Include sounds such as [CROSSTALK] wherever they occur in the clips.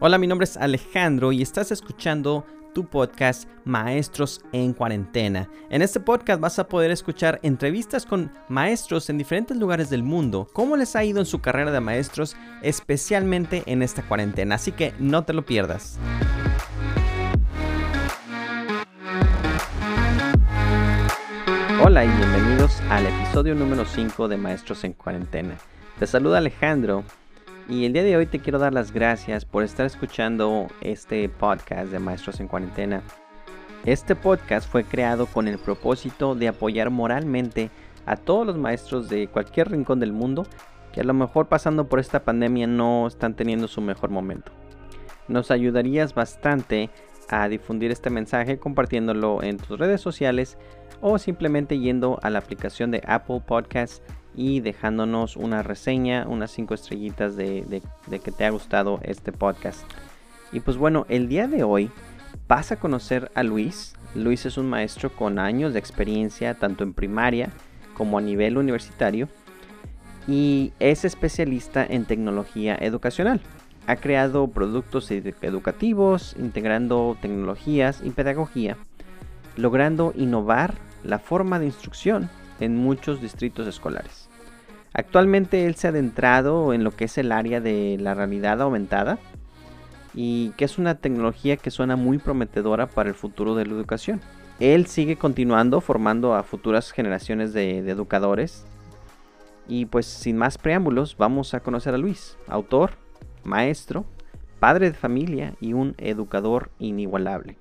Hola, mi nombre es Alejandro y estás escuchando tu podcast Maestros en Cuarentena. En este podcast vas a poder escuchar entrevistas con maestros en diferentes lugares del mundo, cómo les ha ido en su carrera de maestros, especialmente en esta cuarentena. Así que no te lo pierdas. Hola y bienvenidos al episodio número 5 de Maestros en Cuarentena. Te saluda Alejandro y el día de hoy te quiero dar las gracias por estar escuchando este podcast de Maestros en Cuarentena. Este podcast fue creado con el propósito de apoyar moralmente a todos los maestros de cualquier rincón del mundo que a lo mejor pasando por esta pandemia no están teniendo su mejor momento. Nos ayudarías bastante a difundir este mensaje compartiéndolo en tus redes sociales o simplemente yendo a la aplicación de Apple Podcasts y dejándonos una reseña, unas 5 estrellitas de, que te ha gustado este podcast. Y pues bueno, el día de hoy vas a conocer a Luis. Luis es un maestro con años de experiencia tanto en primaria como a nivel universitario y es especialista en tecnología educacional. Ha creado productos educativos integrando tecnologías y pedagogía, logrando innovar la forma de instrucción en muchos distritos escolares. Actualmente él se ha adentrado en lo que es el área de la realidad aumentada y que es una tecnología que suena muy prometedora para el futuro de la educación. Él sigue continuando formando a futuras generaciones de, educadores y pues sin más preámbulos vamos a conocer a Luis, autor, maestro, padre de familia y un educador inigualable.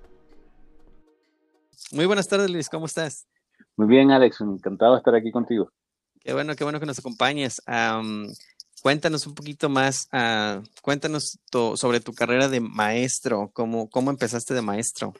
Muy buenas tardes Luis, ¿cómo estás? Muy bien Alex, encantado de estar aquí contigo. Qué bueno, qué bueno que nos acompañes. cuéntanos un poquito más, uh, cuéntanos sobre tu carrera de maestro, cómo, cómo empezaste de maestro.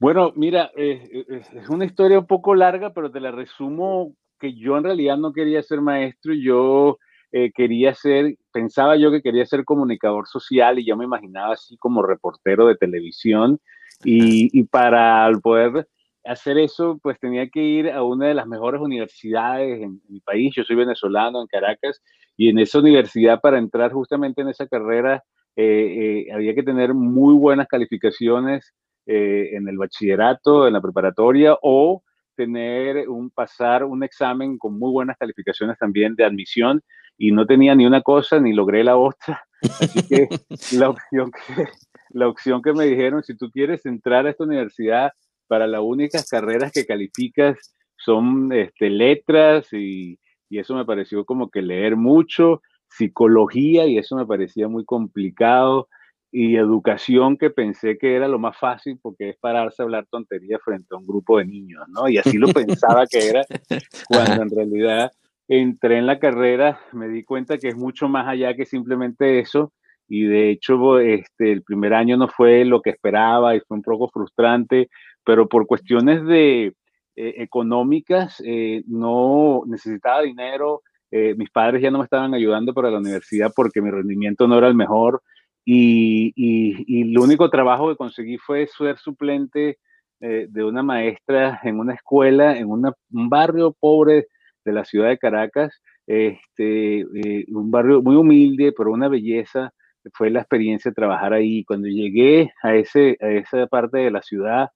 Bueno, mira, eh, eh, es una historia un poco larga, pero te la resumo que yo en realidad no quería ser maestro, yo eh, quería ser, pensaba yo que quería ser comunicador social y yo me imaginaba así como reportero de televisión y, y para poder hacer eso, pues tenía que ir a una de las mejores universidades en, mi país. Yo soy venezolano en Caracas y en esa universidad para entrar justamente en esa carrera eh, eh, había que tener muy buenas calificaciones eh, en el bachillerato, en la preparatoria o tener un pasar un examen con muy buenas calificaciones también de admisión y no tenía ni una cosa ni logré la otra. [LAUGHS] Así que la opción que, la opción que me dijeron, si tú quieres entrar a esta universidad, para las únicas carreras que calificas son este, letras y, y eso me pareció como que leer mucho, psicología y eso me parecía muy complicado y educación que pensé que era lo más fácil porque es pararse a hablar tonterías frente a un grupo de niños, ¿no? Y así lo [LAUGHS] pensaba que era cuando en realidad entré en la carrera, me di cuenta que es mucho más allá que simplemente eso y de hecho este, el primer año no fue lo que esperaba y fue un poco frustrante pero por cuestiones de eh, económicas eh, no necesitaba dinero. Eh, mis padres ya no me estaban ayudando para la universidad porque mi rendimiento no era el mejor y, y, el único trabajo que conseguí fue ser suplente de una maestra en una escuela, en un barrio pobre de la ciudad de Caracas, este, un barrio muy humilde, pero una belleza. Fue la experiencia de trabajar ahí. Cuando llegué a, ese, a esa parte de la ciudad,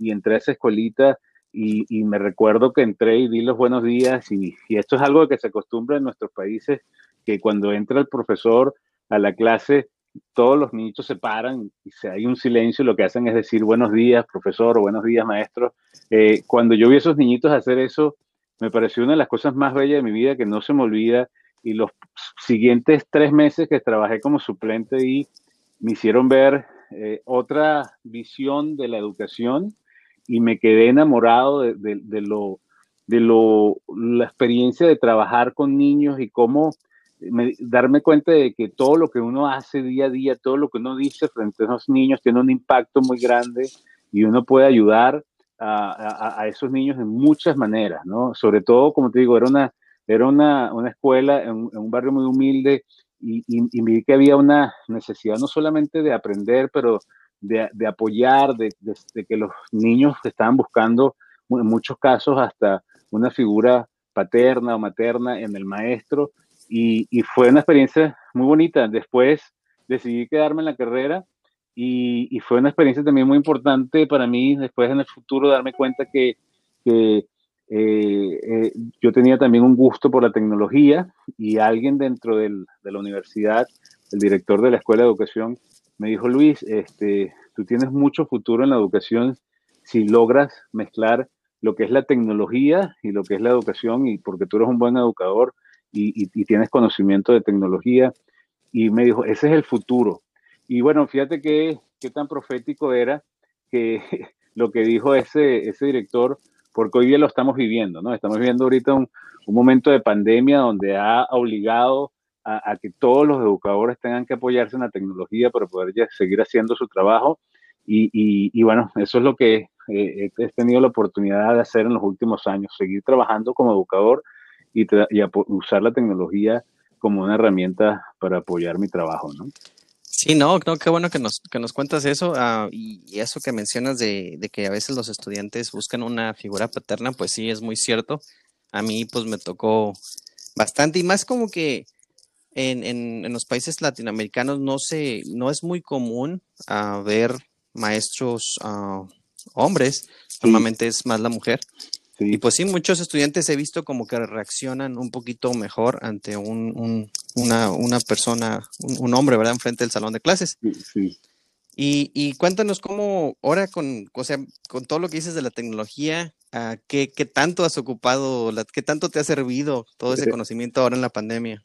y entré a esa escuelita y, y, me recuerdo que entré y di los buenos días y, y, esto es algo que se acostumbra en nuestros países, que cuando entra el profesor a la clase, todos los niños se paran y hay un silencio, lo que hacen es decir buenos días, profesor, o buenos días, maestro. Eh, cuando yo vi a esos niñitos hacer eso, me pareció una de las cosas más bellas de mi vida que no se me olvida y los siguientes tres meses que trabajé como suplente y me hicieron ver eh, otra visión de la educación y me quedé enamorado de, de, lo, de lo, la experiencia de trabajar con niños y cómo darme cuenta de que todo lo que uno hace día a día, todo lo que uno dice frente a esos niños tiene un impacto muy grande y uno puede ayudar a, a, esos niños en muchas maneras, ¿no? Sobre todo, como te digo, era una, era una, una escuela en, un barrio muy humilde y, y, y, vi que había una necesidad no solamente de aprender, pero de, apoyar, de, que los niños estaban buscando, en muchos casos, hasta una figura paterna o materna en el maestro. Y, fue una experiencia muy bonita. Después decidí quedarme en la carrera y, fue una experiencia también muy importante para mí después en el futuro darme cuenta que, eh, eh, yo tenía también un gusto por la tecnología y alguien dentro de la universidad, el director de la Escuela de Educación, me dijo, Luis, este, tú tienes mucho futuro en la educación si logras mezclar lo que es la tecnología y lo que es la educación, y porque tú eres un buen educador y, tienes conocimiento de tecnología. Y me dijo, ese es el futuro. Y bueno, fíjate qué, qué tan profético era que [LAUGHS] lo que dijo ese, ese director porque hoy día lo estamos viviendo, ¿no? Estamos viviendo ahorita un, momento de pandemia donde ha obligado a, que todos los educadores tengan que apoyarse en la tecnología para poder seguir haciendo su trabajo. Y, bueno, eso es lo que eh, he tenido la oportunidad de hacer en los últimos años, seguir trabajando como educador y, y usar la tecnología como una herramienta para apoyar mi trabajo. Sí, no, no, qué bueno que nos, que nos cuentas eso ah, y, eso que mencionas de, que a veces los estudiantes buscan una figura paterna, pues sí, es muy cierto. A mí pues me tocó bastante y más como que en, en, los países latinoamericanos no se, no es muy común uh, ver maestros uh, hombres, normalmente es más la mujer. Y pues sí, muchos estudiantes he visto como que reaccionan un poquito mejor ante un, una, una, persona, un, hombre, ¿verdad? Enfrente del salón de clases. Sí. Y, y, cuéntanos cómo, ahora con, o sea, con todo lo que dices de la tecnología, ah, ¿qué, ¿qué, tanto has ocupado, qué tanto te ha servido todo ese conocimiento ahora en la pandemia?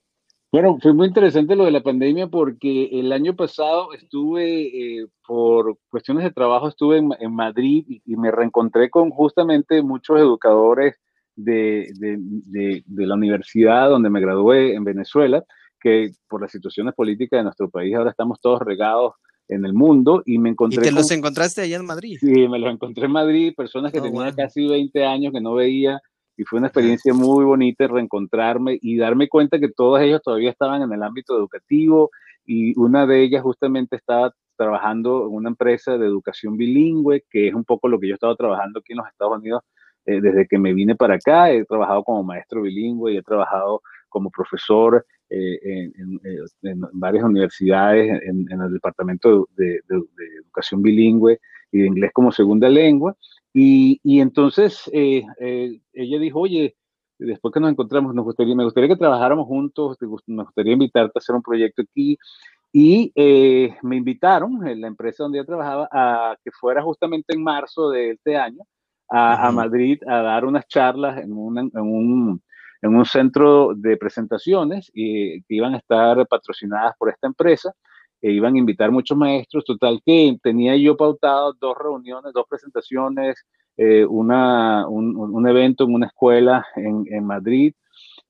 Bueno, fue muy interesante lo de la pandemia porque el año pasado estuve, eh, por cuestiones de trabajo, estuve en, Madrid y, me reencontré con justamente muchos educadores de, de, de, la universidad donde me gradué en Venezuela, que por las situaciones políticas de nuestro país ahora estamos todos regados en el mundo y me encontré... ¿Y te los encontraste allá en Madrid? Sí, me los encontré en Madrid, personas que oh, tenían casi 20 años que no veía y fue una experiencia muy bonita reencontrarme y darme cuenta que todos ellos todavía estaban en el ámbito educativo y una de ellas justamente estaba trabajando en una empresa de educación bilingüe, que es un poco lo que yo he estado trabajando aquí en los Estados Unidos eh, desde que me vine para acá. He trabajado como maestro bilingüe y he trabajado como profesor eh, en, varias universidades en, el departamento de, educación bilingüe y de inglés como segunda lengua. Y, y entonces eh, eh, ella dijo, oye, después que nos encontramos, nos gustaría, me gustaría que trabajáramos juntos, nos gustaría invitarte a hacer un proyecto aquí. Y eh, me invitaron, en la empresa donde yo trabajaba, a que fuera justamente en marzo de este año a, a Madrid a dar unas charlas en, en, un, en un centro de presentaciones y, que iban a estar patrocinadas por esta empresa e iban a invitar muchos maestros, total que tenía yo pautado dos reuniones, dos presentaciones, eh, una, un, evento en una escuela en, en, Madrid,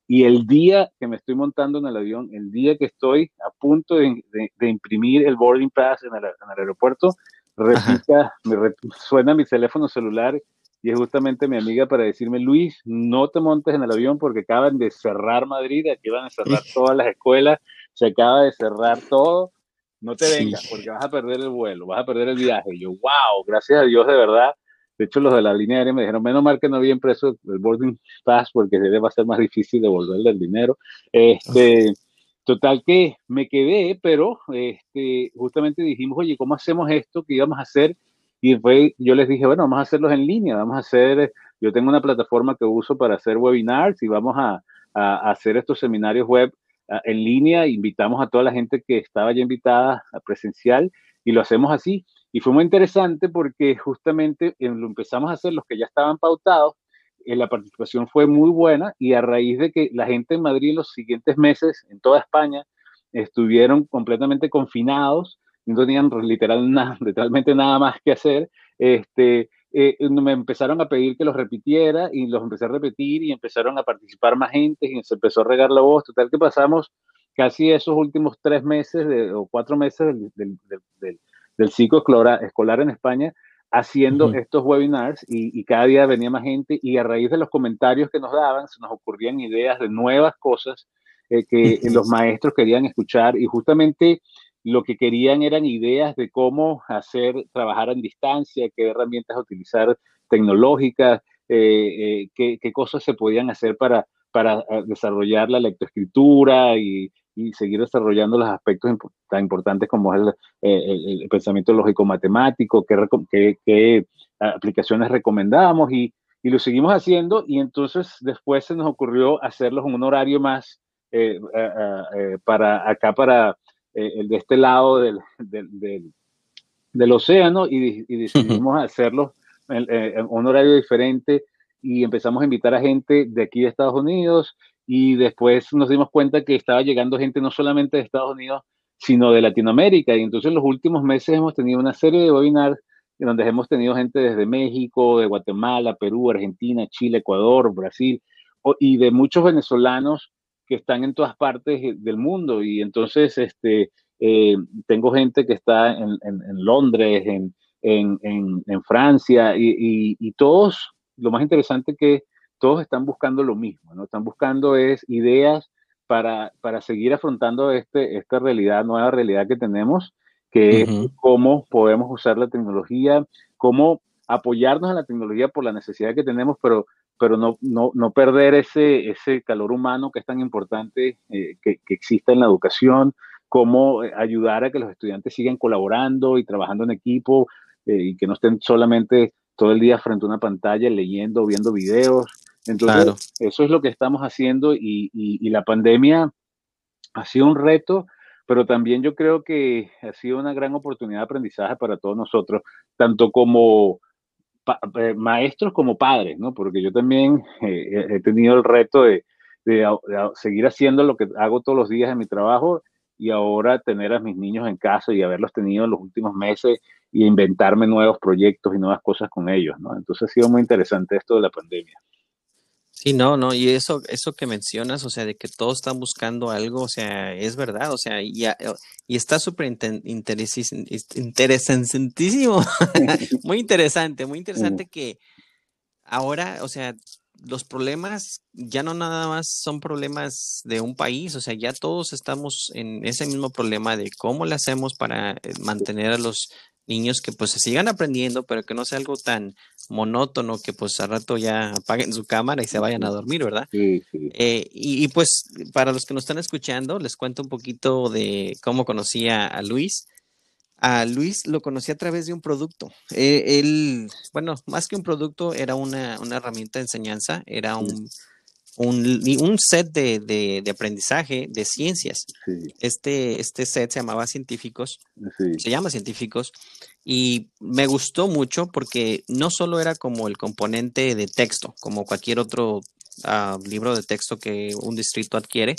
y el día que me estoy montando en el avión, el día que estoy a punto de, de, imprimir el boarding pass en el, en el aeropuerto, repita, me suena mi teléfono celular y es justamente mi amiga para decirme, Luis, no te montes en el avión porque acaban de cerrar Madrid, aquí van a cerrar todas las escuelas, se acaba de cerrar todo no te vengas porque vas a perder el vuelo, vas a perder el viaje. Y yo, wow, gracias a Dios de verdad. De hecho, los de la línea aérea me dijeron, menos mal que no había impreso el boarding pass porque va a ser más difícil devolverle el dinero. Este, total que me quedé, pero este, justamente dijimos, oye, ¿cómo hacemos esto? ¿Qué íbamos a hacer? Y fue, yo les dije, bueno, vamos a hacerlos en línea, vamos a hacer, yo tengo una plataforma que uso para hacer webinars y vamos a, a hacer estos seminarios web en línea, invitamos a toda la gente que estaba ya invitada a presencial y lo hacemos así. Y fue muy interesante porque justamente lo empezamos a hacer los que ya estaban pautados, eh, la participación fue muy buena y a raíz de que la gente en Madrid en los siguientes meses, en toda España, estuvieron completamente confinados, no tenían literal nada, [LAUGHS] literalmente nada más que hacer, este, eh, me empezaron a pedir que los repitiera y los empecé a repetir y empezaron a participar más gente y se empezó a regar la voz. Total que pasamos casi esos últimos tres meses o cuatro meses del, del, ciclo escolar, en España haciendo estos webinars y, cada día venía más gente y a raíz de los comentarios que nos daban se nos ocurrían ideas de nuevas cosas eh, que los maestros querían escuchar y justamente lo que querían eran ideas de cómo hacer, trabajar en distancia, qué herramientas utilizar tecnológicas, eh, eh, qué, cosas se podían hacer para, para ah, desarrollar la lectoescritura y, y seguir desarrollando los aspectos tan importantes como es el, pensamiento lógico-matemático, qué, qué, aplicaciones recomendamos y, y, lo seguimos haciendo y entonces después se nos ocurrió hacerlos en un horario más eh, para acá, para el de este lado del, del, del, océano y, y decidimos hacerlos en un horario diferente y empezamos a invitar a gente de aquí de Estados Unidos y después nos dimos cuenta que estaba llegando gente no solamente de Estados Unidos, sino de Latinoamérica. Y entonces en los últimos meses hemos tenido una serie de webinars donde hemos tenido gente desde México, de Guatemala, Perú, Argentina, Chile, Ecuador, Brasil, y de muchos venezolanos que están en todas partes del mundo. Y entonces este, eh, tengo gente que está en, Londres, en, en, Francia, y, y, todos, lo más interesante que todos están buscando lo mismo, ¿no? Están buscando es ideas para, para seguir afrontando este, esta realidad, nueva realidad que tenemos, que es cómo podemos usar la tecnología, cómo apoyarnos en la tecnología por la necesidad que tenemos, pero, pero no, no, no perder ese, ese calor humano que es tan importante eh, que, que, exista en la educación, cómo eh, ayudar a que los estudiantes sigan colaborando y trabajando en equipo eh, y que no estén solamente todo el día frente a una pantalla leyendo, viendo videos. Entonces, eso es lo que estamos haciendo y, y, la pandemia ha sido un reto, pero también yo creo que ha sido una gran oportunidad de aprendizaje para todos nosotros, tanto como maestros como padres, ¿no? Porque yo también eh, he tenido el reto de, de, seguir haciendo lo que hago todos los días en mi trabajo y ahora tener a mis niños en casa y haberlos tenido en los últimos meses y inventarme nuevos proyectos y nuevas cosas con ellos, ¿no? Entonces ha sido muy interesante esto de la pandemia. Sí, no, no, y eso, eso que mencionas, o sea, de que todos están buscando algo, o sea, es verdad, o sea, y, y está súper interesantísimo, [LAUGHS] muy interesante, muy interesante que ahora, o sea, los problemas ya no nada más son problemas de un país, o sea, ya todos estamos en ese mismo problema de cómo le hacemos para eh, mantener a los niños que pues se sigan aprendiendo, pero que no sea algo tan monótono que pues al rato ya apaguen su cámara y se vayan a dormir, ¿verdad? Sí, sí. Eh, y, pues para los que nos están escuchando, les cuento un poquito de cómo conocí a, Luis. A Luis lo conocí a través de un producto. Eh, él, bueno, más que un producto, era una, una herramienta de enseñanza, era un un, set de, aprendizaje de ciencias. Este, este set se llamaba Científicos, se llama Científicos, y me gustó mucho porque no solo era como el componente de texto, como cualquier otro ah, libro de texto que un distrito adquiere,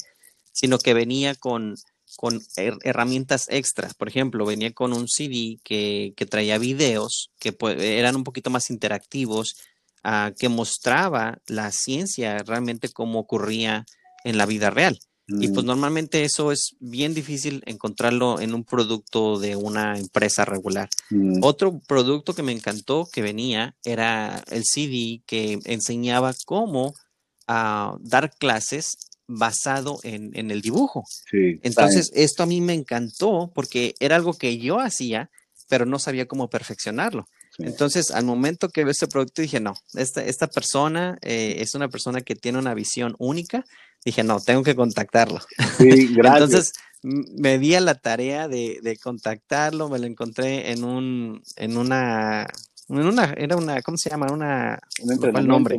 sino que venía con, con herramientas extras. Por ejemplo, venía con un CD que, que traía videos que eran un poquito más interactivos, que mostraba la ciencia realmente cómo ocurría en la vida real. Y pues mm. normalmente eso es bien difícil encontrarlo en un producto de una empresa regular. Mm. Otro producto que me encantó que venía era el CD que enseñaba cómo ah, dar clases basado en, el dibujo. Entonces, esto a mí me encantó porque era algo que yo hacía, pero no sabía cómo perfeccionarlo. Entonces, al momento que veo este producto, dije, no, esta, esta persona eh, es una persona que tiene una visión única. Dije, no, tengo que contactarlo. Sí, [LAUGHS] gracias. Entonces, me di a la tarea de, de, contactarlo, me lo encontré en un, en una, en una, era una, ¿cómo se llama? Una, un entrenamiento, nombre?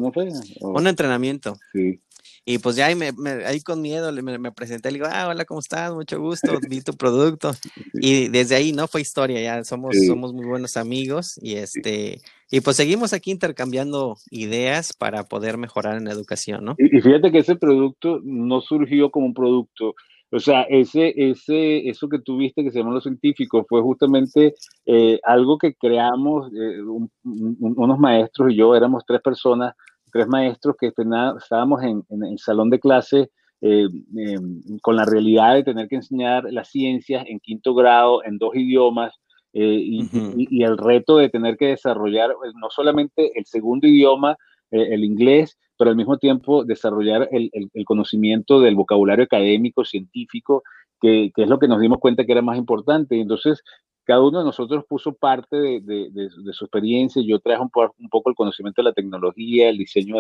Un entrenamiento. Sí. Y pues ya ahí, me, ahí con miedo me, me, presenté, le digo, ah, hola, ¿cómo estás? Mucho gusto, vi tu producto. Y desde ahí, ¿no? Fue historia, ya somos, somos muy buenos amigos y este, y pues seguimos aquí intercambiando ideas para poder mejorar en la educación, ¿no? Y, fíjate que ese producto no surgió como un producto, o sea, ese, ese, eso que tuviste que se llama los científicos fue justamente eh, algo que creamos eh, unos maestros y yo, éramos tres personas tres maestros que estábamos en, el salón de clase eh, em, con la realidad de tener que enseñar las ciencias en quinto grado en dos idiomas eh, y, el reto de tener que desarrollar eh, no solamente el segundo idioma, el inglés, pero al mismo tiempo desarrollar el, conocimiento del vocabulario académico, científico, que, que, es lo que nos dimos cuenta que era más importante. Entonces, cada uno de nosotros puso parte de, su experiencia. Yo traje un, poco el conocimiento de la tecnología, el diseño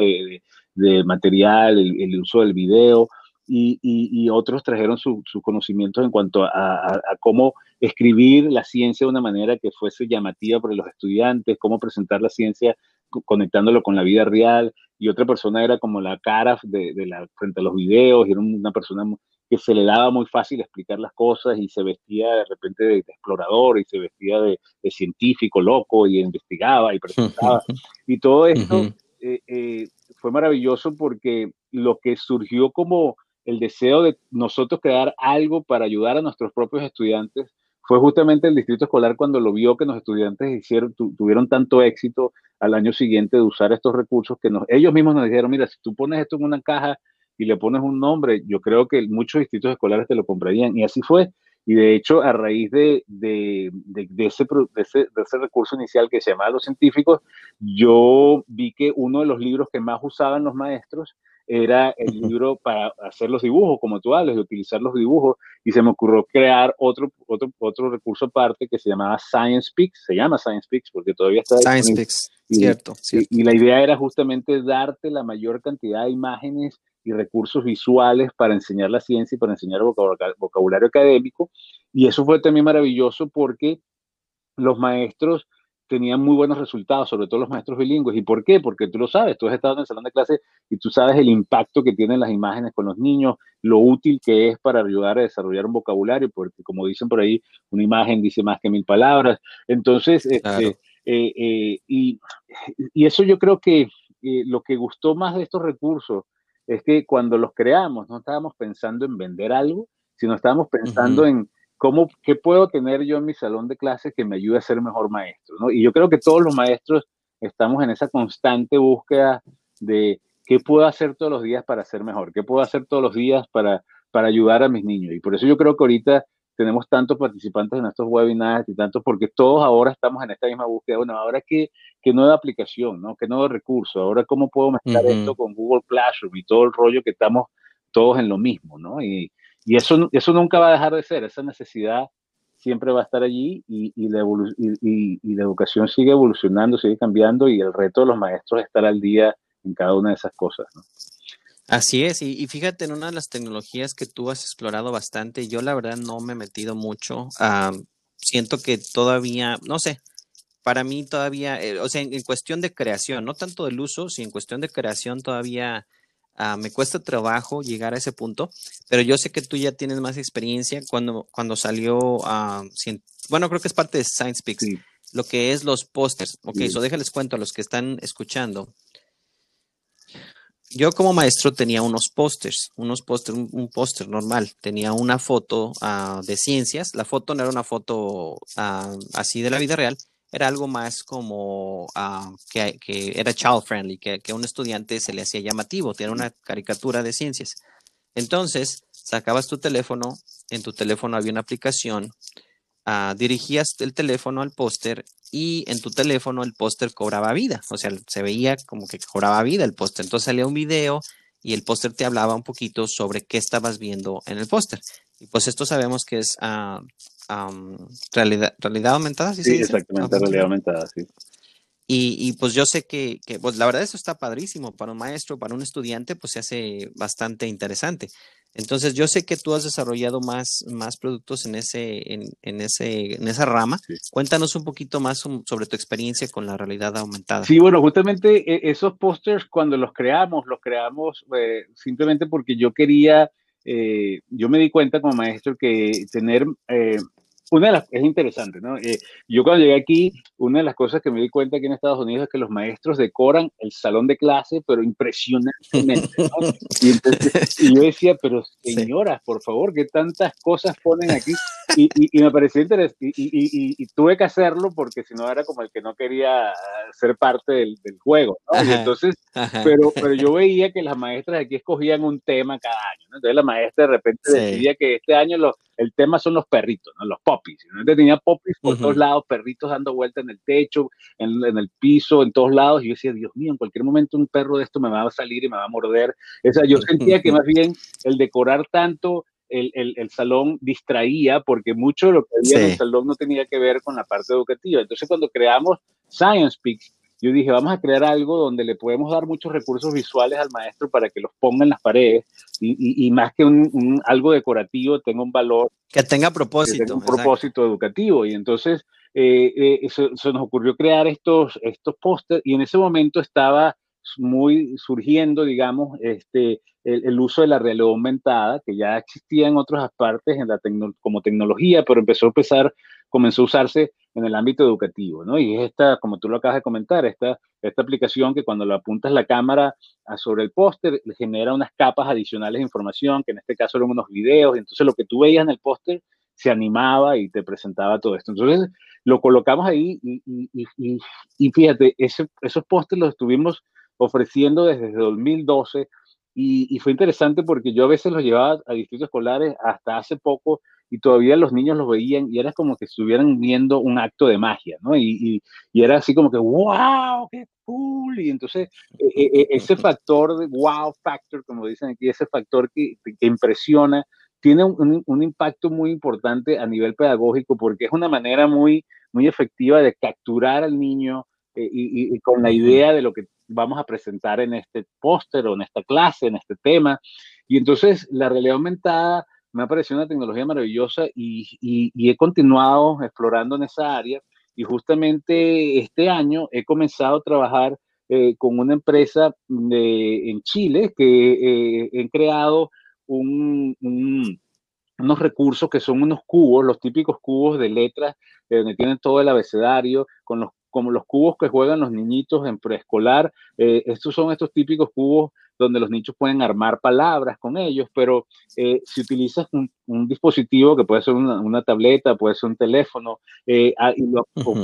de, material, el, uso del video. y, otros trajeron sus su conocimientos en cuanto a, cómo escribir la ciencia de una manera que fuese llamativa para los estudiantes, cómo presentar la ciencia conectándolo con la vida real, y otra persona era como la cara de, la, frente a los videos, y era una persona que se le daba muy fácil explicar las cosas y se vestía de repente de, explorador y se vestía de, científico loco y investigaba y presentaba. [LAUGHS] y todo esto eh, eh, fue maravilloso porque lo que surgió como el deseo de nosotros crear algo para ayudar a nuestros propios estudiantes fue justamente el distrito escolar cuando lo vio que los estudiantes hicieron, tuvieron tanto éxito al año siguiente de usar estos recursos que nos, ellos mismos nos dijeron, mira, si tú pones esto en una caja y le pones un nombre, yo creo que muchos distritos escolares te lo comprarían. Y así fue. Y de hecho, a raíz de, de, de, ese, ese, ese, recurso inicial que se llamaba Los Científicos, yo vi que uno de los libros que más usaban los maestros era el libro para hacer los dibujos, como tú hablas, de utilizar los dibujos, y se me ocurrió crear otro, otro, otro recurso aparte que se llamaba Science Pix, se llama Science Pix porque todavía está... Science Pix, cierto, cierto. Y, la idea era justamente darte la mayor cantidad de imágenes y recursos visuales para enseñar la ciencia y para enseñar vocabulario académico, y eso fue también maravilloso porque los maestros tenían muy buenos resultados, sobre todo los maestros bilingües. ¿Y por qué? Porque tú lo sabes, tú has estado en el salón de clase y tú sabes el impacto que tienen las imágenes con los niños, lo útil que es para ayudar a desarrollar un vocabulario, porque como dicen por ahí, una imagen dice más que mil palabras. Entonces, este, eh, eh, y, eso yo creo que eh, lo que gustó más de estos recursos es que cuando los creamos no estábamos pensando en vender algo, sino estábamos pensando en ¿cómo, ¿qué puedo tener yo en mi salón de clases que me ayude a ser mejor maestro? ¿no? Y yo creo que todos los maestros estamos en esa constante búsqueda de qué puedo hacer todos los días para ser mejor, qué puedo hacer todos los días para, para ayudar a mis niños. Y por eso yo creo que ahorita tenemos tantos participantes en estos webinars y tantos, porque todos ahora estamos en esta misma búsqueda. Bueno, ahora qué, qué nueva aplicación, ¿no? ¿Qué nuevo recurso? Ahora cómo puedo mezclar esto con Google Classroom y todo el rollo que estamos todos en lo mismo, ¿no? Y, y eso, eso nunca va a dejar de ser, esa necesidad siempre va a estar allí y, la, y, la educación sigue evolucionando, sigue cambiando y el reto de los maestros es estar al día en cada una de esas cosas. Así es, y, fíjate en una de las tecnologías que tú has explorado bastante, yo la verdad no me he metido mucho, siento que todavía, no sé, para mí todavía, eh, o sea, en, cuestión de creación, no tanto del uso, sino en cuestión de creación todavía Ah, me cuesta trabajo llegar a ese punto, pero yo sé que tú ya tienes más experiencia cuando, cuando salió, uh, bueno, creo que es parte de Science Pix, lo que es los pósters. Ok, eso déjales cuento a los que están escuchando. Yo como maestro tenía unos pósters, unos pósters, un, póster normal. Tenía una foto ah, de ciencias. La foto no era una foto así de la vida real, era algo más como ah, que, era child friendly, que, a un estudiante se le hacía llamativo, tiene una caricatura de ciencias. Entonces, sacabas tu teléfono, en tu teléfono había una aplicación, ah, dirigías el teléfono al póster y en tu teléfono el póster cobraba vida, o sea, se veía como que cobraba vida el póster. Entonces salía un video y el póster te hablaba un poquito sobre qué estabas viendo en el póster. Y pues esto sabemos que es uh, realidad, realidad aumentada. ¿sí, sí exactamente, realidad aumentada, sí. Y, y, pues yo sé que, que, pues la verdad eso está padrísimo para un maestro, para un estudiante, pues se hace bastante interesante. Entonces yo sé que tú has desarrollado más, más productos en, ese, en, en ese, en esa rama. Cuéntanos un poquito más sobre tu experiencia con la realidad aumentada. Sí, bueno, justamente e, esos pósters cuando los creamos, los creamos eh, simplemente porque yo quería eh, yo me di cuenta como maestro que tener eh, una de las, es interesante, ¿no? Eh, yo cuando llegué aquí, una de las cosas que me di cuenta aquí en Estados Unidos es que los maestros decoran el salón de clase, pero impresionantemente, ¿no? [LAUGHS] Y, entonces, y yo decía, pero señoras, por favor, ¿qué tantas cosas ponen aquí? Y, y, me pareció interesante, y, tuve que hacerlo porque si no era como el que no quería ser parte del, del juego, entonces, pero, pero yo veía que las maestras aquí escogían un tema cada año, ¿no? Entonces la maestra de repente decidía que este año los el tema son los perritos, ¿no? los popis. ¿no? tenía popis por todos lados, perritos dando vuelta en el techo, en, el piso, en todos lados. Y yo decía, Dios mío, en cualquier momento un perro de esto me va a salir y me va a morder. O sea, yo sentía que más bien el decorar tanto el, el, salón distraía porque mucho de lo que había en el salón no tenía que ver con la parte educativa. Entonces, cuando creamos Science Peaks, yo dije, vamos a crear algo donde le podemos dar muchos recursos visuales al maestro para que los ponga en las paredes y, más que un, algo decorativo tenga un valor. Que tenga propósito. un propósito educativo. Y entonces eh, eh, se nos ocurrió crear estos, estos pósters y en ese momento estaba muy surgiendo, digamos, este, el, uso de la realidad aumentada, que ya existía en otras partes en la como tecnología, pero empezó a empezar, comenzó a usarse en el ámbito educativo, ¿no? Y esta, como tú lo acabas de comentar, esta, esta aplicación que cuando lo apuntas la cámara sobre el póster, genera unas capas adicionales de información, que en este caso eran unos videos, y entonces lo que tú veías en el póster se animaba y te presentaba todo esto. Entonces lo colocamos ahí y, y, y, fíjate, ese, esos pósters los estuvimos ofreciendo desde 2012 y, fue interesante porque yo a veces los llevaba a distritos escolares hasta hace poco y todavía los niños los veían y era como que estuvieran viendo un acto de magia, ¿no? Y, y, era así como que, wow, qué cool. Y entonces e, e, e, ese factor de wow factor, como dicen aquí, ese factor que, que impresiona, tiene un, un, impacto muy importante a nivel pedagógico porque es una manera muy, muy efectiva de capturar al niño eh, y, con la idea de lo que vamos a presentar en este póster o en esta clase, en este tema. Y entonces la realidad aumentada me ha parecido una tecnología maravillosa y, he continuado explorando en esa área. Y justamente este año he comenzado a trabajar eh, con una empresa en Chile que eh, he creado un, unos recursos que son unos cubos, los típicos cubos de letras, donde tienen todo el abecedario, con los como los cubos que juegan los niñitos en preescolar. Eh, estos son estos típicos cubos donde los niños pueden armar palabras con ellos, pero eh, si utilizas un, dispositivo que puede ser una, tableta, puede ser un teléfono, eh, y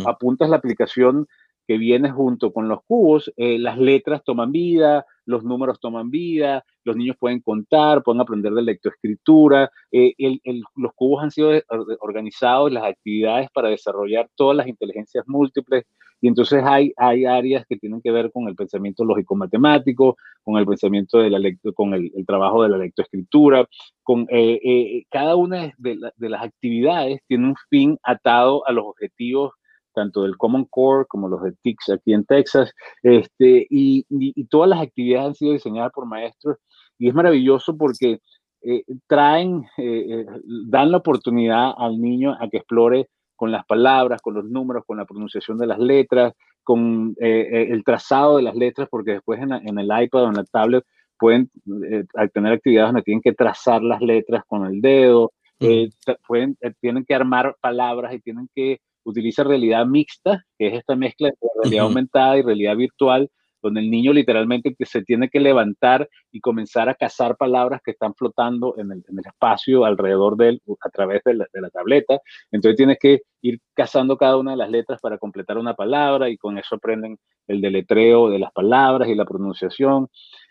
apuntas la aplicación que viene junto con los cubos, eh, las letras toman vida, los números toman vida, los niños pueden contar, pueden aprender de lectoescritura. Eh, los cubos han sido organizados, las actividades para desarrollar todas las inteligencias múltiples. Y entonces hay, hay áreas que tienen que ver con el pensamiento lógico-matemático, con el pensamiento de la con el, trabajo de la lectoescritura, con eh, cada una de, las actividades tiene un fin atado a los objetivos tanto del Common Core como los de TICS aquí en Texas, este, y, todas las actividades han sido diseñadas por maestros. Y es maravilloso porque eh, traen, eh, eh, dan la oportunidad al niño a que explore con las palabras, con los números, con la pronunciación de las letras, con el trazado de las letras, porque después en, el iPad o en la tablet pueden tener actividades donde tienen que trazar las letras con el dedo, pueden, tienen que armar palabras y tienen que utiliza realidad mixta, que es esta mezcla de realidad aumentada y realidad virtual, donde el niño literalmente se tiene que levantar y comenzar a cazar palabras que están flotando en el, espacio alrededor de él a través de la, tableta. Entonces tienes que ir cazando cada una de las letras para completar una palabra y con eso aprenden el deletreo de las palabras y la pronunciación.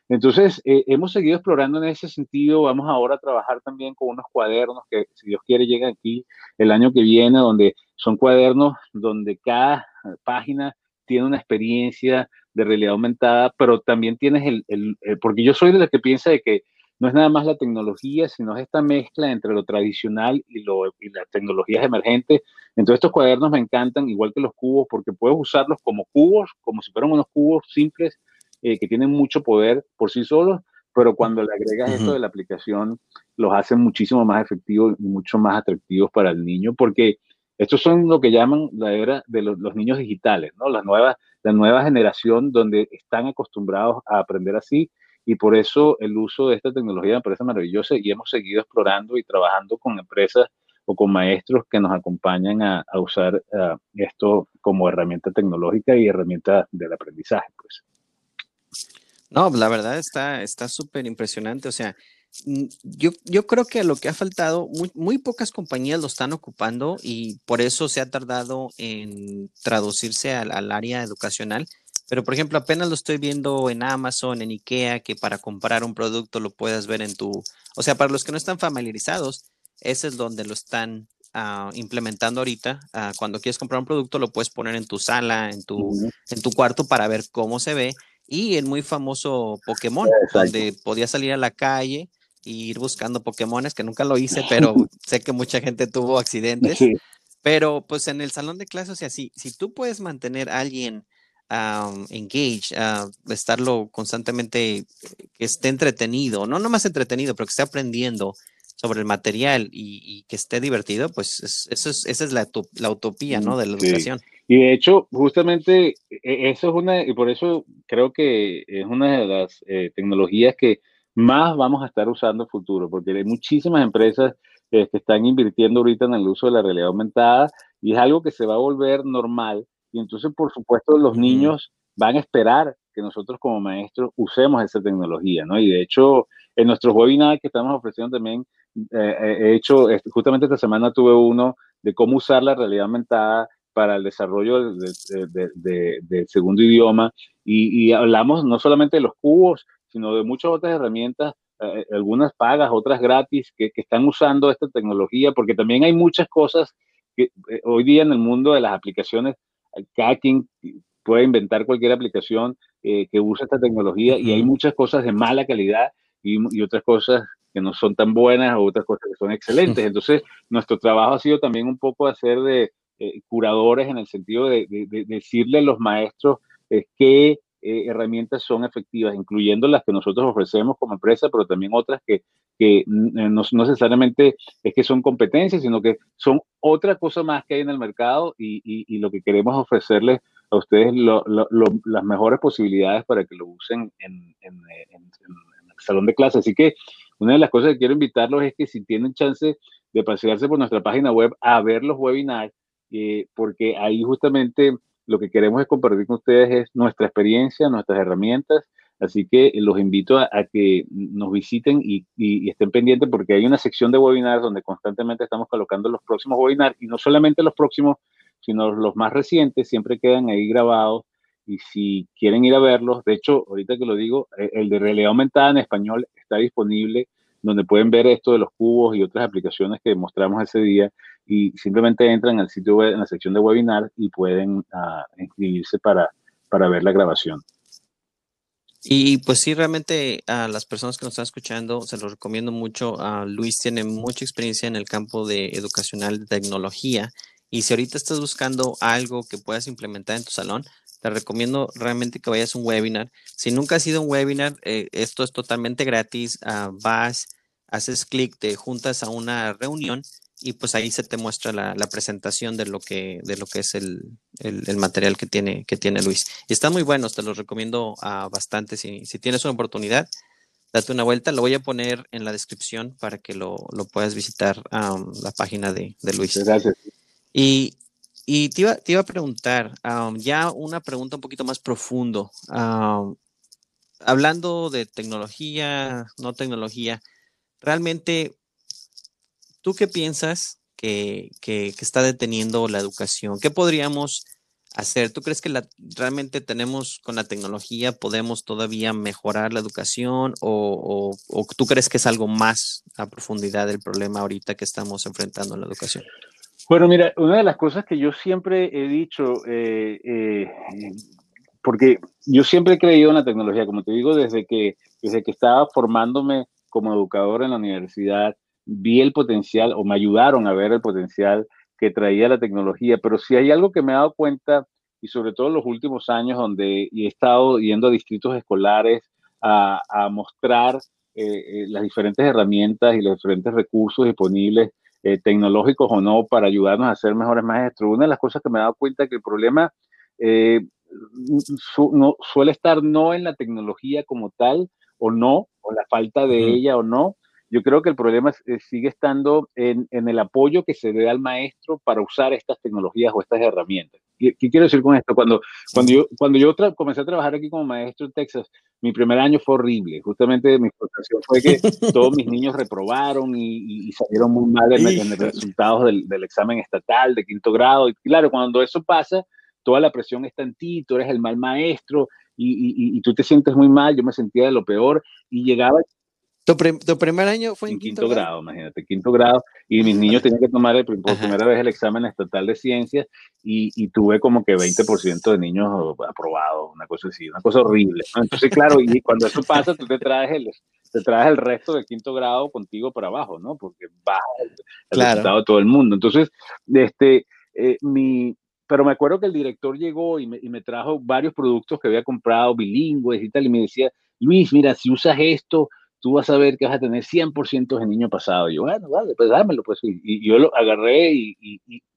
Entonces, eh, hemos seguido explorando en ese sentido. Vamos ahora a trabajar también con unos cuadernos que, si Dios quiere, llegan aquí el año que viene, donde son cuadernos donde cada página tiene una experiencia de realidad aumentada, pero también tienes el, porque yo soy de los que piensa de que no es nada más la tecnología, sino es esta mezcla entre lo tradicional y, lo, y las tecnologías emergentes. Entonces estos cuadernos me encantan, igual que los cubos, porque puedes usarlos como cubos, como si fueran unos cubos simples, eh, que tienen mucho poder por sí solos, pero cuando le agregas esto de la aplicación, los hace muchísimo más efectivos y mucho más atractivos para el niño, porque estos son lo que llaman la era de los, niños digitales, ¿no? La nueva, la nueva generación donde están acostumbrados a aprender así y por eso el uso de esta tecnología me parece maravillosa y hemos seguido explorando y trabajando con empresas o con maestros que nos acompañan a, usar eh, esto como herramienta tecnológica y herramienta del aprendizaje, pues. No, la verdad está está súper impresionante. O sea, yo, yo creo que lo que ha faltado, muy, pocas compañías lo están ocupando y por eso se ha tardado en traducirse al, al, área educacional. Pero, por ejemplo, apenas lo estoy viendo en Amazon, en IKEA, que para comprar un producto lo puedas ver en tu... O sea, para los que no están familiarizados, ese es donde lo están ah, implementando ahorita. Ah, cuando quieres comprar un producto, lo puedes poner en tu sala, en tu, en tu cuarto para ver cómo se ve y el muy famoso Pokémon, donde podía salir a la calle ir buscando Pokémones, que nunca lo hice, [LAUGHS] pero sé que mucha gente tuvo accidentes. Pero pues en el salón de clases, o sea, si, si tú puedes mantener a alguien um, engage, estarlo constantemente, que esté entretenido, no nomás entretenido, pero que esté aprendiendo sobre el material y, que esté divertido, pues eso es, esa es la, la utopía, ¿no? De la educación. Y de hecho, justamente e, eso es una, y por eso creo que es una de las eh, tecnologías que más vamos a estar usando futuro, porque hay muchísimas empresas eh, que están invirtiendo ahorita en el uso de la realidad aumentada y es algo que se va a volver normal. Y entonces, por supuesto, los niños van a esperar que nosotros como maestros usemos esa tecnología, ¿no? Y de hecho, en nuestros webinars que estamos ofreciendo también, eh, he hecho, este, justamente esta semana tuve uno de cómo usar la realidad aumentada para el desarrollo del segundo idioma y, y, hablamos no solamente de los cubos, sino de muchas otras herramientas, eh, algunas pagas, otras gratis, que, que, están usando esta tecnología, porque también hay muchas cosas que eh, hoy día en el mundo de las aplicaciones, cada quien puede inventar cualquier aplicación eh, que use esta tecnología y hay muchas cosas de mala calidad y, y, otras cosas que no son tan buenas o otras cosas que son excelentes. [LAUGHS] Entonces, nuestro trabajo ha sido también un poco hacer de curadores en el sentido de, de, decirle a los maestros qué eh, herramientas son efectivas, incluyendo las que nosotros ofrecemos como empresa, pero también otras que, que eh, no, necesariamente es que son competencias, sino que son otra cosa más que hay en el mercado y, y, lo que queremos ofrecerles a ustedes las mejores posibilidades para que lo usen en, en, en, el salón de clase. Así que una de las cosas que quiero invitarlos es que si tienen chance de pasearse por nuestra página web a ver los webinars, eh, porque ahí justamente lo que queremos es compartir con ustedes es nuestra experiencia, nuestras herramientas. Así que los invito a, que nos visiten y, estén pendientes porque hay una sección de webinars donde constantemente estamos colocando los próximos webinars y no solamente los próximos, sino los más recientes, siempre quedan ahí grabados. Y si quieren ir a verlos, de hecho, ahorita que lo digo, eh, el de realidad aumentada en español está disponible donde pueden ver esto de los cubos y otras aplicaciones que mostramos ese día y simplemente entran al sitio web, en la sección de webinar y pueden uh, inscribirse para, para ver la grabación. Y pues sí, realmente a las personas que nos están escuchando, se los recomiendo mucho. Uh, Luis tiene mucha experiencia en el campo de educacional de tecnología. Y si ahorita estás buscando algo que puedas implementar en tu salón, te recomiendo realmente que vayas a un webinar. Si nunca has ido a un webinar, eh, esto es totalmente gratis. Uh, vas, haces clic, te juntas a una reunión y pues ahí se te muestra la, presentación de lo que, de lo que es el, material que tiene, que tiene Luis. Y está muy bueno, te lo recomiendo uh, bastante. Si, si, tienes una oportunidad, date una vuelta. Lo voy a poner en la descripción para que lo, puedas visitar um, la página de, de Luis. Gracias. Y y te iba, te iba a preguntar, ya una pregunta un poquito más profundo. hablando de tecnología, no tecnología, realmente, ¿tú qué piensas que, que, está deteniendo la educación? ¿Qué podríamos hacer? ¿Tú crees que realmente tenemos con la tecnología, podemos todavía mejorar la educación o, o tú crees que es algo más a profundidad del problema ahorita que estamos enfrentando en la educación? Bueno, mira, una de las cosas que yo siempre he dicho, eh, eh, porque yo siempre he creído en la tecnología, como te digo, desde que, desde que estaba formándome como educador en la universidad, vi el potencial o me ayudaron a ver el potencial que traía la tecnología, pero si hay algo que me he dado cuenta, y sobre todo en los últimos años, donde he estado yendo a distritos escolares a, mostrar eh, las diferentes herramientas y los diferentes recursos disponibles eh, tecnológicos o no para ayudarnos a ser mejores maestros. Una de las cosas que me he dado cuenta es que el problema eh, no, suele estar no en la tecnología como tal o no, o la falta de ella o no. Yo creo que el problema eh, sigue estando en, en, el apoyo que se dé al maestro para usar estas tecnologías o estas herramientas. ¿Qué, quiero decir con esto? Cuando, cuando yo, cuando yo comencé a trabajar aquí como maestro en Texas, mi primer año fue horrible. Justamente mi frustración fue que [LAUGHS] todos mis niños reprobaron y, salieron muy mal en, en los resultados del, del, examen estatal de quinto grado. Y claro, cuando eso pasa, toda la presión está en ti, tú eres el mal maestro y, y, tú te sientes muy mal. Yo me sentía de lo peor y llegaba ¿Tu, primer año fue en, quinto, grado? imagínate, quinto grado. Y mis niños tenían que tomar el, por primera vez el examen estatal de ciencias y, y tuve como que 20% de niños aprobados, una cosa así, una cosa horrible. Entonces, claro, y cuando eso pasa, tú te traes el, te traes el resto de quinto grado contigo para abajo, ¿no? Porque baja el, resultado de todo el mundo. Entonces, este, eh, mi, pero me acuerdo que el director llegó y me, y me, trajo varios productos que había comprado bilingües y tal, y me decía, Luis, mira, si usas esto, tú vas a ver que vas a tener 100% de niño pasado. Y yo, bueno, vale, pues dámelo, pues. Y, yo lo agarré y,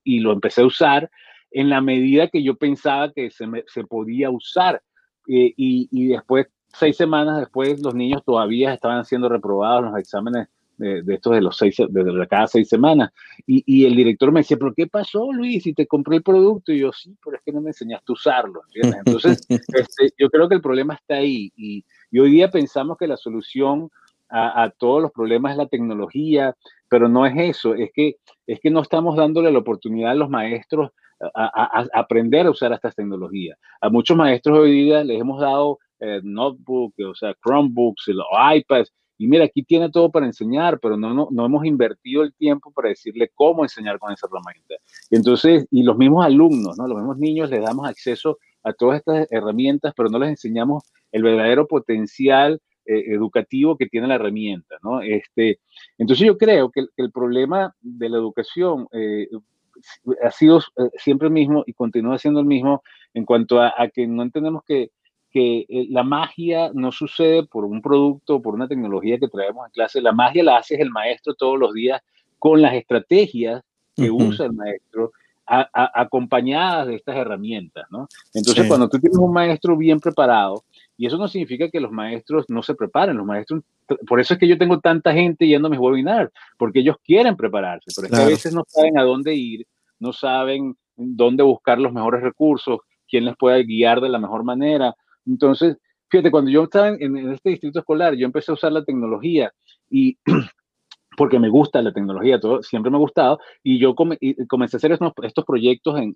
y, lo empecé a usar en la medida que yo pensaba que se, me, se podía usar. Eh, y, después, seis semanas después, los niños todavía estaban siendo reprobados en los exámenes de, estos de los seis, de, cada seis semanas. Y, y, el director me decía, ¿pero qué pasó, Luis? Si te compré el producto. Y yo, sí, pero es que no me enseñaste a usarlo. Entonces, [LAUGHS] este, yo creo que el problema está ahí. Y, y hoy día pensamos que la solución a, todos los problemas es la tecnología, pero no es eso. Es que, es que no estamos dándole la oportunidad a los maestros a, aprender a usar estas tecnologías. A muchos maestros hoy día les hemos dado eh, notebooks, o sea, Chromebooks, iPads, y mira, aquí tiene todo para enseñar, pero no, no, no, hemos invertido el tiempo para decirle cómo enseñar con esa herramienta. Y entonces, y los mismos alumnos, ¿no? Los mismos niños les damos acceso a todas estas herramientas, pero no les enseñamos el verdadero potencial eh, educativo que tiene la herramienta, ¿no? Este, entonces yo creo que, el problema de la educación eh, ha sido eh, siempre el mismo y continúa siendo el mismo en cuanto a, a que no entendemos que que la magia no sucede por un producto, por una tecnología que traemos en clase. La magia la hace el maestro todos los días con las estrategias que usa el maestro acompañadas de estas herramientas, ¿no? Entonces, cuando tú tienes un maestro bien preparado, y eso no significa que los maestros no se preparen, los maestros, por eso es que yo tengo tanta gente yendo a mis webinars, porque ellos quieren prepararse, pero es que a veces no saben a dónde ir, no saben dónde buscar los mejores recursos, quién les puede guiar de la mejor manera. Entonces, fíjate, cuando yo estaba en, este distrito escolar, yo empecé a usar la tecnología y [CLEARS THROAT] porque me gusta la tecnología, todo, siempre me ha gustado, y yo comencé a hacer estos, proyectos en,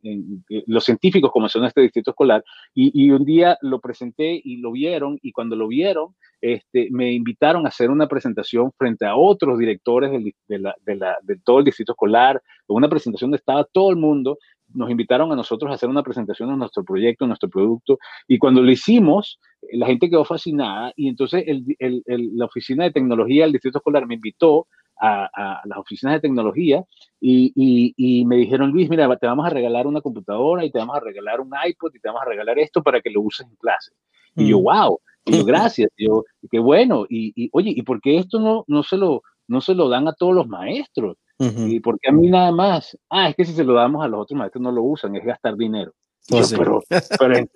los científicos como son este distrito escolar, y, un día lo presenté y lo vieron, y cuando lo vieron, este, me invitaron a hacer una presentación frente a otros directores de, de, todo el distrito escolar, una presentación donde estaba todo el mundo, nos invitaron a nosotros a hacer una presentación de nuestro proyecto, de nuestro producto, y cuando lo hicimos, la gente quedó fascinada y entonces la oficina de tecnología del Distrito Escolar me invitó a, las oficinas de tecnología y, me dijeron, Luis, mira, te vamos a regalar una computadora y te vamos a regalar un iPod y te vamos a regalar esto para que lo uses en clase. Y yo, wow, mm. y yo, [LAUGHS] gracias, y yo, qué bueno, y, oye, ¿y por qué esto no, no, se lo, no se lo dan a todos los maestros? ¿Y por qué a mí nada más? Ah, es que si se lo damos a los otros maestros no lo usan, es gastar dinero. Pues pero, [LAUGHS] pero,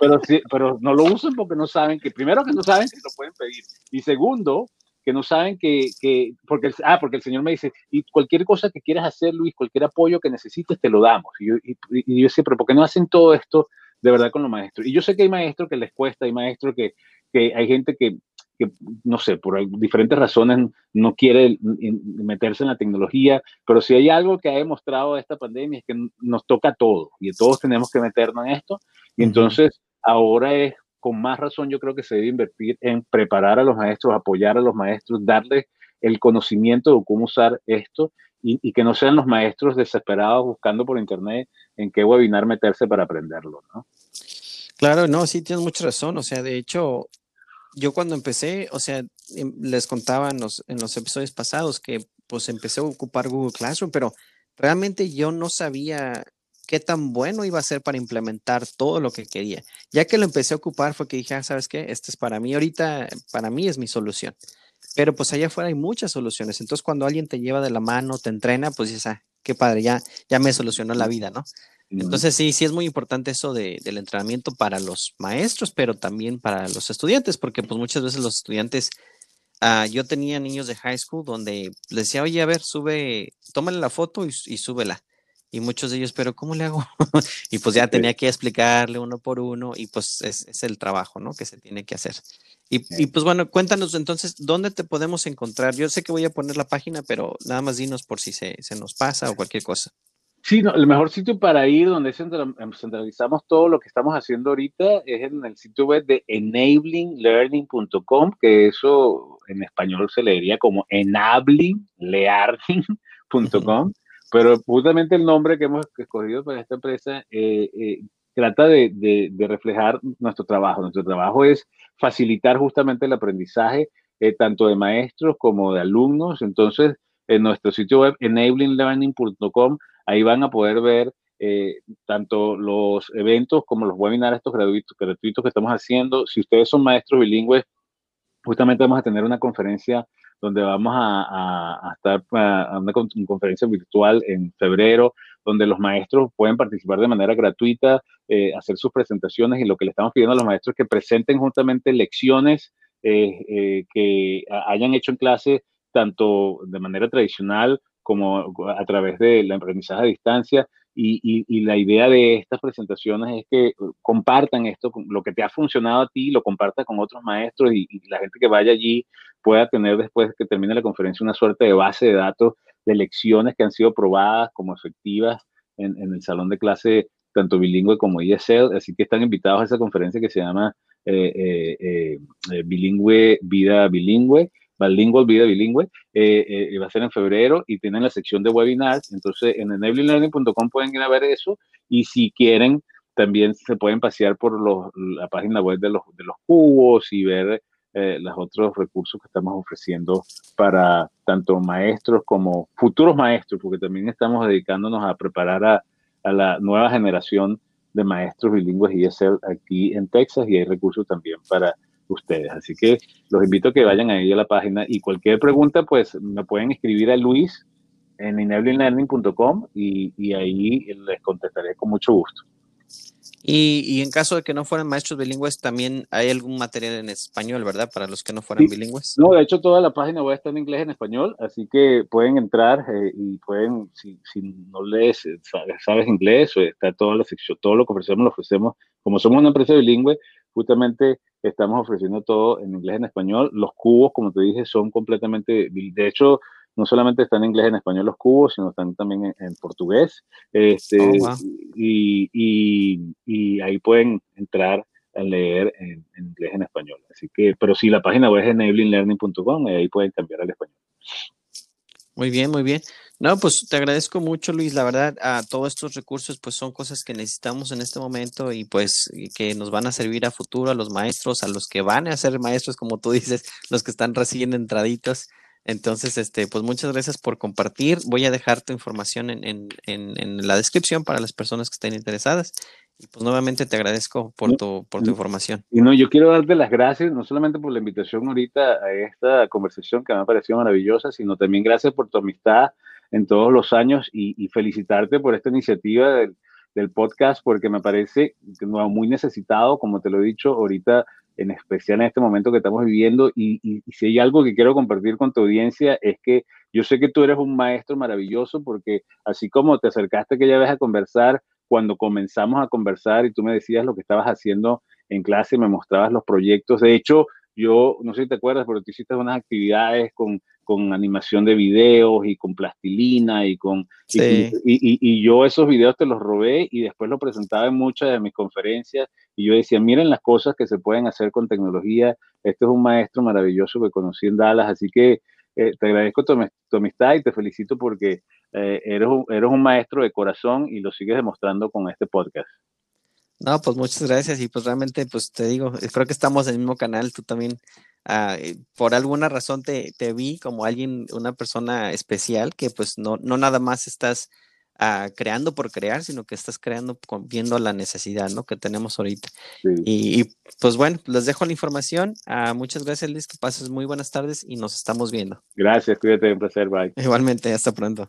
pero, pero, no lo usan porque no saben que, primero que no saben que lo pueden pedir. Y segundo, que no saben que, que porque, el, ah, porque el Señor me dice, y cualquier cosa que quieras hacer, Luis, cualquier apoyo que necesites, te lo damos. Y yo, y, yo decía, pero ¿por qué no hacen todo esto de verdad con los maestros? Y yo sé que hay maestros que les cuesta, hay maestros que, que hay gente que, que, no sé, por diferentes razones no quiere meterse en la tecnología, pero si hay algo que ha demostrado esta pandemia es que nos toca todo y todos tenemos que meternos en esto. Y entonces ahora es con más razón yo creo que se debe invertir en preparar a los maestros, apoyar a los maestros, darles el conocimiento de cómo usar esto y, que no sean los maestros desesperados buscando por internet en qué webinar meterse para aprenderlo, ¿no? Claro, no, sí tienes mucha razón. O sea, de hecho, yo cuando empecé, o sea, em, les contaba en los, en los episodios pasados que pues empecé a ocupar Google Classroom, pero realmente yo no sabía qué tan bueno iba a ser para implementar todo lo que quería. Ya que lo empecé a ocupar fue que dije, ah, ¿sabes qué? Este es para mí ahorita, para mí es mi solución. Pero pues allá afuera hay muchas soluciones. Entonces cuando alguien te lleva de la mano, te entrena, pues dices, ah, qué padre, ya, ya me solucionó la vida, ¿no? Entonces sí, sí es muy importante eso de, del entrenamiento para los maestros, pero también para los estudiantes, porque pues muchas veces los estudiantes, uh, yo tenía niños de high school donde les decía, oye, a ver, sube, tómale la foto y, y súbela. Y muchos de ellos, pero ¿cómo le hago? [LAUGHS] y pues ya tenía que explicarle uno por uno y pues es, es el trabajo, ¿no? Que se tiene que hacer. Y, y, pues bueno, cuéntanos entonces, ¿dónde te podemos encontrar? Yo sé que voy a poner la página, pero nada más dinos por si se, se nos pasa o cualquier cosa. Sí, el mejor sitio para ir donde em, centralizamos todo lo que estamos haciendo ahorita es en el sitio web de enablinglearning.com, que eso en español se leería como enablinglearning.com, pero justamente el nombre que hemos escogido para esta empresa eh, eh, trata de, reflejar nuestro trabajo. Nuestro trabajo es facilitar justamente el aprendizaje eh, tanto de maestros como de alumnos. Entonces, en nuestro sitio web enablinglearning.com Ahí van a poder ver eh, tanto los eventos como los webinars estos gratuitos, gratuitos que estamos haciendo. Si ustedes son maestros bilingües, justamente vamos a tener una conferencia donde vamos a, estar a una conferencia virtual en febrero, donde los maestros pueden participar de manera gratuita, eh, hacer sus presentaciones y lo que le estamos pidiendo a los maestros es que presenten justamente lecciones eh, eh, que hayan hecho en clase, tanto de manera tradicional como a través del aprendizaje a distancia, y, la idea de estas presentaciones es que uh, compartan esto, lo que te ha funcionado a ti, lo compartas con otros maestros y, la gente que vaya allí pueda tener después que termine la conferencia una suerte de base de datos de lecciones que han sido probadas como efectivas en, el salón de clase tanto bilingüe como ESL. Así que están invitados a esa conferencia que se llama eh, eh, eh, Bilingüe, Vida Bilingüe Bilingual, Vida Bilingüe, eh, eh, va a ser en febrero y tienen la sección de webinars. Entonces, en enablinlearning.com pueden ir a ver eso y si quieren, también se pueden pasear por la página web de los, de cubos y ver eh, los otros recursos que estamos ofreciendo para tanto maestros como futuros maestros, porque también estamos dedicándonos a preparar a, a la nueva generación de maestros bilingües y ESL aquí en Texas y hay recursos también para ustedes. Así que los invito a que vayan ahí a la página y cualquier pregunta, pues me pueden escribir a Luis en enablinlearning.com y, y ahí les contestaré con mucho gusto. Y, en caso de que no fueran maestros bilingües, también hay algún material en español, ¿verdad? Para los que no fueran bilingües. No, de hecho toda la página web está en inglés y en español, así que pueden entrar eh, y pueden, si, si no lees, eh, sabes, inglés, está toda la sección, todo lo que ofrecemos lo ofrecemos. Como somos una empresa bilingüe, justamente estamos ofreciendo todo en inglés y en español. Los cubos, como te dije, son completamente, de hecho, no solamente están en inglés y en español los cubos, sino están también en, portugués. Este, oh, y, ahí pueden entrar a leer en, inglés y en español. Así que, pero sí, la página web es enablinlearning.com y ahí pueden cambiar al español. Muy bien, muy bien. No, pues te agradezco mucho, Luis. La verdad, a todos estos recursos, pues son cosas que necesitamos en este momento y pues que nos van a servir a futuro a los maestros, a los que van a ser maestros, como tú dices, los que están recién entraditos. Entonces, este, pues muchas gracias por compartir. Voy a dejar tu información en, en, en, la descripción para las personas que estén interesadas. Y pues nuevamente te agradezco por tu, por tu información. Y no, yo quiero darte las gracias, no solamente por la invitación ahorita a esta conversación que me ha parecido maravillosa, sino también gracias por tu amistad en todos los años y, felicitarte por esta iniciativa del, podcast, porque me parece muy necesitado, como te lo he dicho ahorita, en especial en este momento que estamos viviendo. Y, y, si hay algo que quiero compartir con tu audiencia es que yo sé que tú eres un maestro maravilloso, porque así como te acercaste aquella vez a conversar, cuando comenzamos a conversar y tú me decías lo que estabas haciendo en clase, me mostrabas los proyectos. De hecho, yo no sé si te acuerdas, pero tú hiciste unas actividades con, con animación de videos y con plastilina y con... Y, y, yo esos videos te los robé y después los presentaba en muchas de mis conferencias y yo decía, miren las cosas que se pueden hacer con tecnología. Este es un maestro maravilloso que conocí en Dallas, así que eh, te agradezco tu, amistad y te felicito porque eh, eres, eres un maestro de corazón y lo sigues demostrando con este podcast. No, pues muchas gracias y pues realmente, pues te digo, creo que estamos en el mismo canal, tú también, ah, eh, por alguna razón te, te, vi como alguien, una persona especial que pues no, no nada más estás ah, creando por crear, sino que estás creando viendo la necesidad, ¿no? Que tenemos ahorita. Y, pues bueno, les dejo la información. Ah, muchas gracias, Liz, que pases muy buenas tardes y nos estamos viendo. Gracias, cuídate, un placer, bye. Igualmente, hasta pronto.